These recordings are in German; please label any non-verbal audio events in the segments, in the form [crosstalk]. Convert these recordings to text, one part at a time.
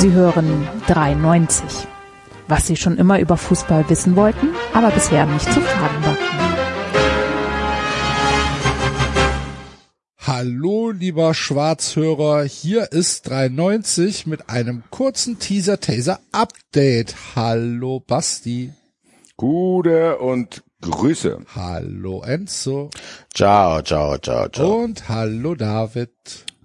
Sie hören 93. Was Sie schon immer über Fußball wissen wollten, aber bisher nicht zu fragen war. Hallo, lieber Schwarzhörer, hier ist 93 mit einem kurzen Teaser-Taser-Update. Hallo, Basti. Gute und Grüße. Hallo, Enzo. Ciao, ciao, ciao, ciao. Und hallo, David.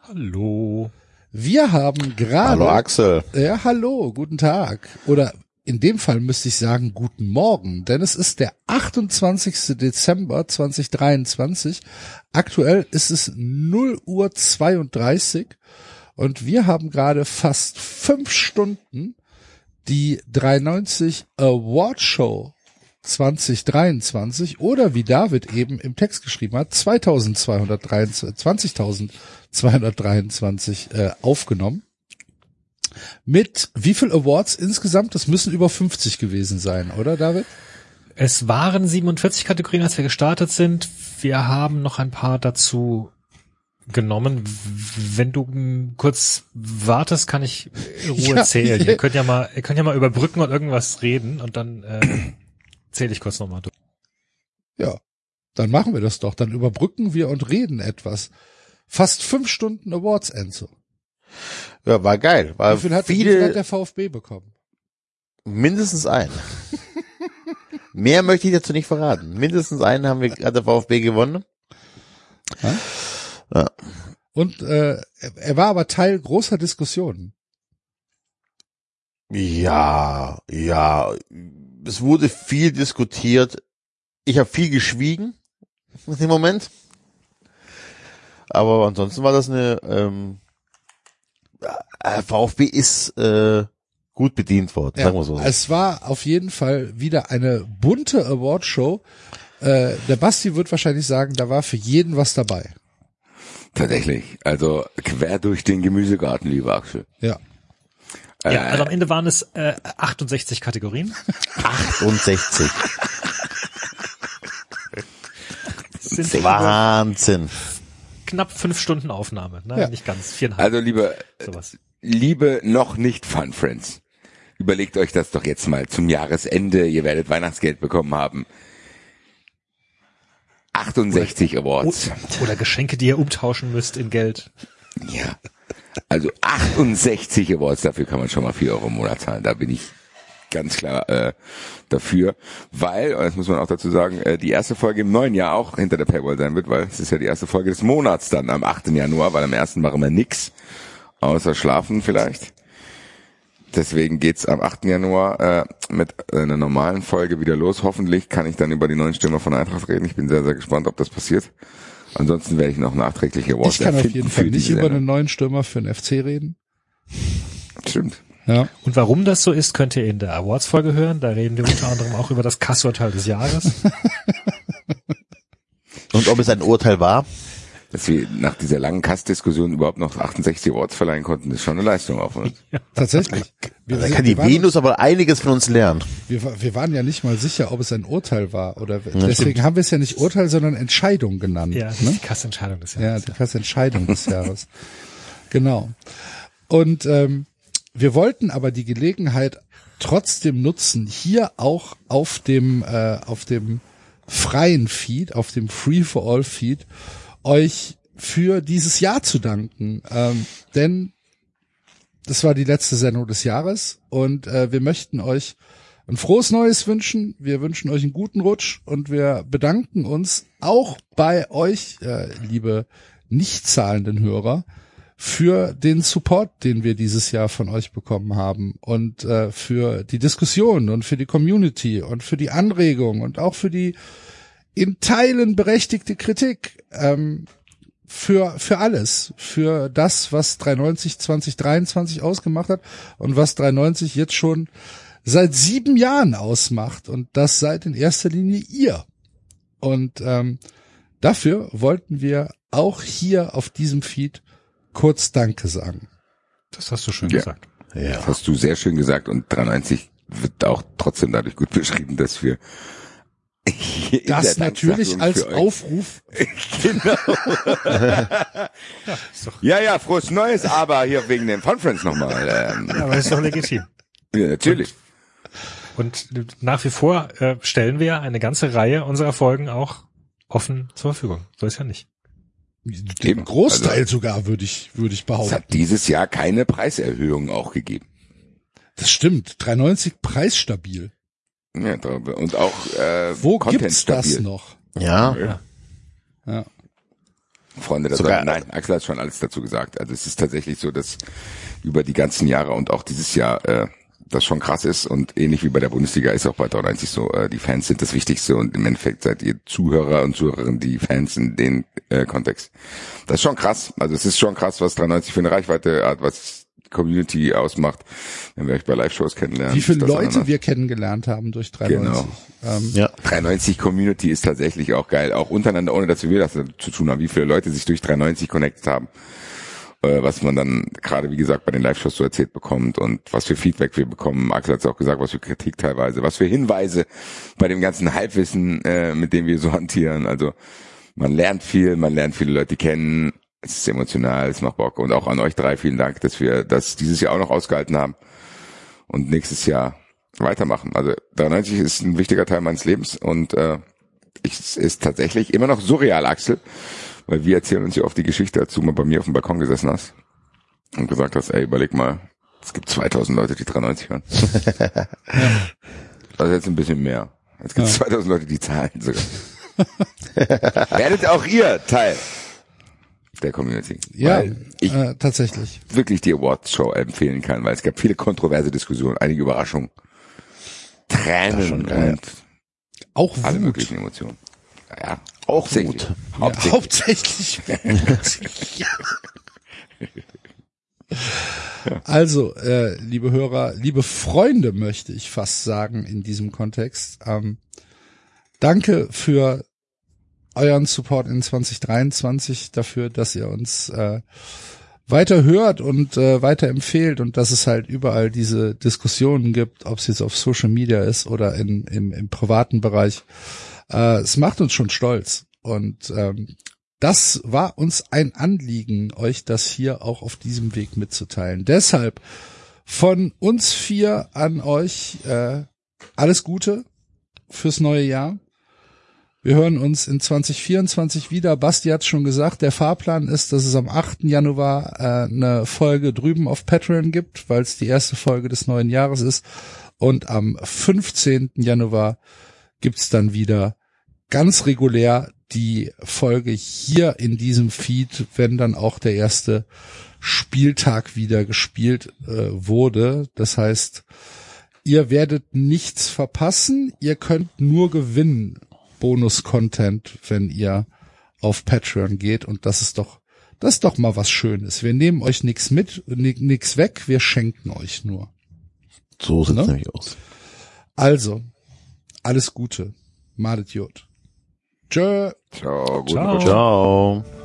Hallo. Wir haben gerade. Hallo, Axel. Ja, hallo, guten Tag. Oder in dem Fall müsste ich sagen, guten Morgen, denn es ist der 28. Dezember 2023. Aktuell ist es 0 Uhr 32 und wir haben gerade fast fünf Stunden die 390 Award Show 2023 oder wie David eben im Text geschrieben hat, 2223, 20.223 äh, aufgenommen. Mit wie viel Awards insgesamt? Das müssen über 50 gewesen sein, oder David? Es waren 47 Kategorien, als wir gestartet sind. Wir haben noch ein paar dazu genommen. Wenn du kurz wartest, kann ich in Ruhe Ja, zählen. [laughs] Ihr könnt ja mal, ihr könnt ja mal überbrücken und irgendwas reden und dann äh, zähle ich kurz nochmal durch. Ja, dann machen wir das doch. Dann überbrücken wir und reden etwas. Fast fünf Stunden Awards, Enzo. Ja, war geil. War Wie viel hat, wie viel hat viele, der VfB bekommen? mindestens einen. [laughs] Mehr möchte ich dazu nicht verraten. Mindestens einen haben wir, hat der VfB gewonnen. Ja. Und äh, er war aber Teil großer Diskussionen. Ja, ja. Es wurde viel diskutiert. Ich habe viel geschwiegen in dem Moment. Aber ansonsten war das eine ähm, äh, VfB ist äh, gut bedient worden, sagen wir so. Es war auf jeden Fall wieder eine bunte Awardshow. Äh, der Basti wird wahrscheinlich sagen, da war für jeden was dabei. Tatsächlich. Also quer durch den Gemüsegarten, lieber Axel. Ja. Ja, also am Ende waren es äh, 68 Kategorien. 68. Das sind Wahnsinn. knapp fünf Stunden Aufnahme. Ne? Ja. Nicht ganz, viereinhalb, Also liebe, sowas. liebe noch nicht Fun Friends, überlegt euch das doch jetzt mal zum Jahresende. Ihr werdet Weihnachtsgeld bekommen haben. 68 Awards. Oder Geschenke, die ihr umtauschen müsst in Geld. Ja. Also 68 Awards, dafür kann man schon mal 4 Euro im Monat zahlen. Da bin ich ganz klar äh, dafür. Weil, und das muss man auch dazu sagen, äh, die erste Folge im neuen Jahr auch hinter der Paywall sein wird, weil es ist ja die erste Folge des Monats dann am 8. Januar, weil am ersten machen wir nix, außer schlafen vielleicht. Deswegen geht's am 8. Januar äh, mit einer normalen Folge wieder los. Hoffentlich kann ich dann über die neuen Stürmer von Eintracht reden. Ich bin sehr, sehr gespannt, ob das passiert. Ansonsten werde ich noch nachträgliche Awards Ich kann auf jeden Fall nicht über einen neuen Stürmer für den FC reden. Stimmt. Ja. Und warum das so ist, könnt ihr in der Awards-Folge hören. Da reden wir unter anderem auch über das Kassurteil des Jahres. Und ob es ein Urteil war? Dass wir nach dieser langen Kass-Diskussion überhaupt noch 68 Awards verleihen konnten, ist schon eine Leistung auf uns. [laughs] Tatsächlich. Wir, Da kann die Venus aber einiges von uns lernen. wir, wir waren ja nicht mal sicher, ob es ein Urteil war. Oder deswegen haben wir es ja nicht Urteil, sondern Entscheidung genannt. Ja, ne? die Kassentscheidung des Ja, Jahres. die krasse Entscheidung des Jahres. [laughs] Genau. Und ähm, wir wollten aber die Gelegenheit trotzdem nutzen, hier auch auf dem äh, auf dem freien Feed, auf dem Free for All Feed, euch für dieses Jahr zu danken. Ähm, denn das war die letzte Sendung des Jahres und äh, wir möchten euch ein frohes Neues wünschen. Wir wünschen euch einen guten Rutsch und wir bedanken uns auch bei euch, äh, liebe nicht zahlenden Hörer, für den Support, den wir dieses Jahr von euch bekommen haben und äh, für die Diskussion und für die Community und für die Anregung und auch für die in Teilen berechtigte Kritik. Ähm, für, für alles, für das, was 390 2023 ausgemacht hat und was 390 jetzt schon seit sieben Jahren ausmacht und das seid in erster Linie ihr. Und ähm, dafür wollten wir auch hier auf diesem Feed kurz Danke sagen. Das hast du schön Ja. gesagt. Das hast du sehr schön gesagt und 93 wird auch trotzdem dadurch gut beschrieben, dass wir Das natürlich als. Aufruf. [laughs] Genau. ja, ja, frohes Neues, aber hier wegen dem Conference nochmal. Ähm, Aber ist doch legitim. ja, natürlich. Und nach wie vor äh, stellen wir eine ganze Reihe unserer Folgen auch offen zur Verfügung. So ist ja nicht. Den Eben. Großteil Also- sogar würde ich, würde ich Es behaupten. hat dieses Jahr keine Preiserhöhung auch gegeben. Das stimmt. 3,90 preisstabil. Ja, und auch äh, Wo Content gibt's das stabil. noch? Ja. Ja. Ja. Freunde der Sogar- Sonne. Nein, Axel hat schon alles dazu gesagt. Also es ist tatsächlich so, dass über die ganzen Jahre und auch dieses Jahr äh, das schon krass ist und ähnlich wie bei der Bundesliga ist auch bei 93 so, äh, die Fans sind das Wichtigste und im Endeffekt seid ihr Zuhörer und Zuhörerinnen die Fans in den äh, Kontext. Das ist schon krass. Also es ist schon krass, was 93 für eine Reichweite hat, was Community ausmacht, wenn wir euch bei Live-Shows kennenlernen. Wie viele Leute wir kennengelernt haben durch 3,90. Genau. Ähm, Ja. 390 Community ist tatsächlich auch geil, auch untereinander, ohne dass wir das zu tun haben, wie viele Leute sich durch 390 connected haben, äh, was man dann gerade, wie gesagt, bei den Live-Shows so erzählt bekommt und was für Feedback wir bekommen. Axel hat es auch gesagt, was für Kritik teilweise, was für Hinweise bei dem ganzen Halbwissen, äh, mit dem wir so hantieren. Also man lernt viel, man lernt viele Leute kennen, es ist emotional, es macht Bock und auch an euch drei vielen Dank, dass wir das dieses Jahr auch noch ausgehalten haben und nächstes Jahr weitermachen. Also 93 ist ein wichtiger Teil meines Lebens und äh, ich, es ist tatsächlich immer noch surreal, Axel, weil wir erzählen uns ja oft die Geschichte, als du mal bei mir auf dem Balkon gesessen hast und gesagt hast, ey, überleg mal, es gibt 2000 Leute, die 93 hören. [laughs] Also jetzt ein bisschen mehr. Jetzt gibt es 2000 Leute, die zahlen sogar. [laughs] Werdet auch ihr Teil der Community. ja, ich äh, tatsächlich. wirklich die Awards-Show empfehlen kann, weil es gab viele kontroverse Diskussionen, einige Überraschungen, Tränen schon und Auch alle Wut. möglichen Emotionen. Ja, ja. Auch hauptsächlich. Wut. Hauptsächlich. Hauptsächlich. [laughs] ja. Also, äh, liebe Hörer, liebe Freunde, möchte ich fast sagen in diesem Kontext. Ähm, danke für euren Support in 2023, dafür, dass ihr uns äh, weiter hört und äh, weiter empfehlt und dass es halt überall diese Diskussionen gibt, ob es jetzt auf Social Media ist oder in, im, im privaten Bereich. Äh, es macht uns schon stolz. Und ähm, das war uns ein Anliegen, euch das hier auch auf diesem Weg mitzuteilen. Deshalb von uns vier an euch äh, alles Gute fürs neue Jahr. Wir hören uns in 2024 wieder. Basti hat schon gesagt, der Fahrplan ist, dass es am 8. Januar äh, eine Folge drüben auf Patreon gibt, weil es die erste Folge des neuen Jahres ist. Und am 15. Januar gibt's dann wieder ganz regulär die Folge hier in diesem Feed, wenn dann auch der erste Spieltag wieder gespielt äh, wurde. Das heißt, ihr werdet nichts verpassen, ihr könnt nur gewinnen Bonus-Content, wenn ihr auf Patreon geht und das ist doch das ist doch mal was Schönes. Wir nehmen euch nichts mit, ni- nix weg, wir schenken euch nur. So sieht's Ne? nämlich aus. Also, alles Gute. Madet Jod. Tschö. Ciao, Ciao. Ciao.